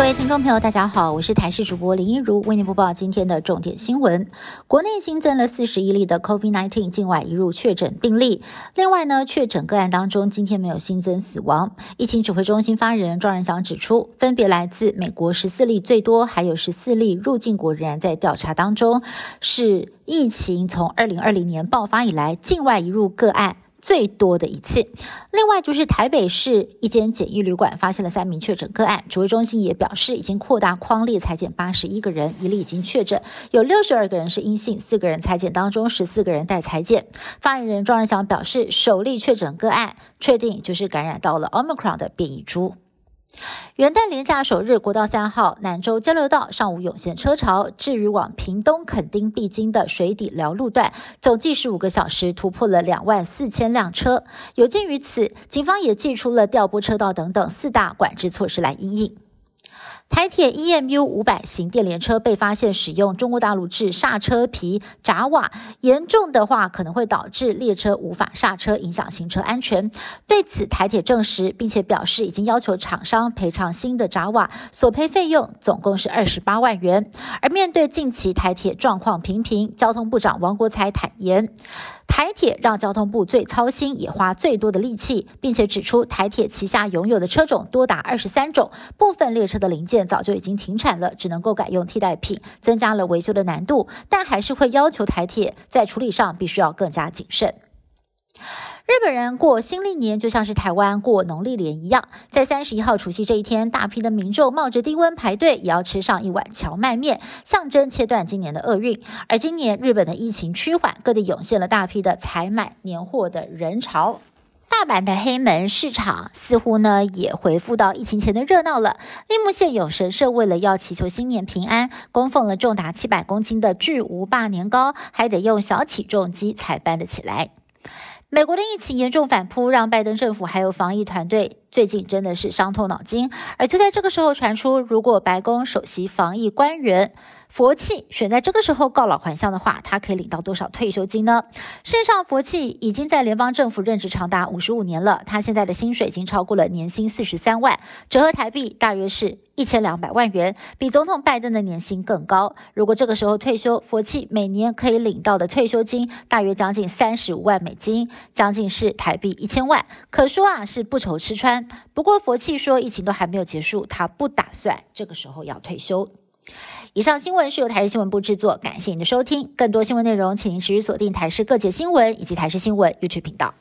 各位听众朋友，大家好，我是台视主播林一如，为您播报今天的重点新闻。国内新增了四十一例的 COVID-19 境外移入确诊病例，另外呢，确诊个案当中今天没有新增死亡。疫情指挥中心发言人庄仁祥指出，分别来自美国十四例最多，还有十四例入境国仍然在调查当中，是疫情从二零二零年爆发以来境外移入个案。最多的一次。另外就是台北市一间简易旅馆发现了三名确诊个案，指挥中心也表示已经扩大框列裁检八十一个人，一例已经确诊，有六十二个人是阴性，四个人裁检当中十四个人待裁检。发言人庄仁祥表示，首例确诊个案确定就是感染到了 Omicron 的变异株。元旦连假首日，国道三号南州交流道上午涌现车潮。至于往屏东垦丁必经的水底寮路段，总计十五个小时突破了两万四千辆车。有鉴于此，警方也寄出了调拨车道等等四大管制措施来应应。台铁 EMU 五百型电联车被发现使用中国大陆制刹车皮闸瓦，严重的话可能会导致列车无法刹车，影响行车安全。对此，台铁证实，并且表示已经要求厂商赔偿新的闸瓦，索赔费用总共是二十八万元。而面对近期台铁状况频频，交通部长王国才坦言。台铁让交通部最操心，也花最多的力气，并且指出台铁旗下拥有的车种多达二十三种，部分列车的零件早就已经停产了，只能够改用替代品，增加了维修的难度，但还是会要求台铁在处理上必须要更加谨慎。日本人过新历年就像是台湾过农历年一样，在三十一号除夕这一天，大批的民众冒着低温排队，也要吃上一碗荞麦面，象征切断今年的厄运。而今年日本的疫情趋缓，各地涌现了大批的采买年货的人潮。大阪的黑门市场似乎呢也恢复到疫情前的热闹了。立木县有神社为了要祈求新年平安，供奉了重达七百公斤的巨无霸年糕，还得用小起重机才搬得起来。美国的疫情严重反扑，让拜登政府还有防疫团队最近真的是伤透脑筋。而就在这个时候传出，如果白宫首席防疫官员。佛气选在这个时候告老还乡的话，他可以领到多少退休金呢？事实上，佛气已经在联邦政府任职长达五十五年了，他现在的薪水已经超过了年薪四十三万，折合台币大约是一千两百万元，比总统拜登的年薪更高。如果这个时候退休，佛气每年可以领到的退休金大约将近三十五万美金，将近是台币一千万，可说啊是不愁吃穿。不过佛气说，疫情都还没有结束，他不打算这个时候要退休。以上新闻是由台视新闻部制作，感谢您的收听。更多新闻内容，请您持续锁定台视各界新闻以及台视新闻 YouTube 频道。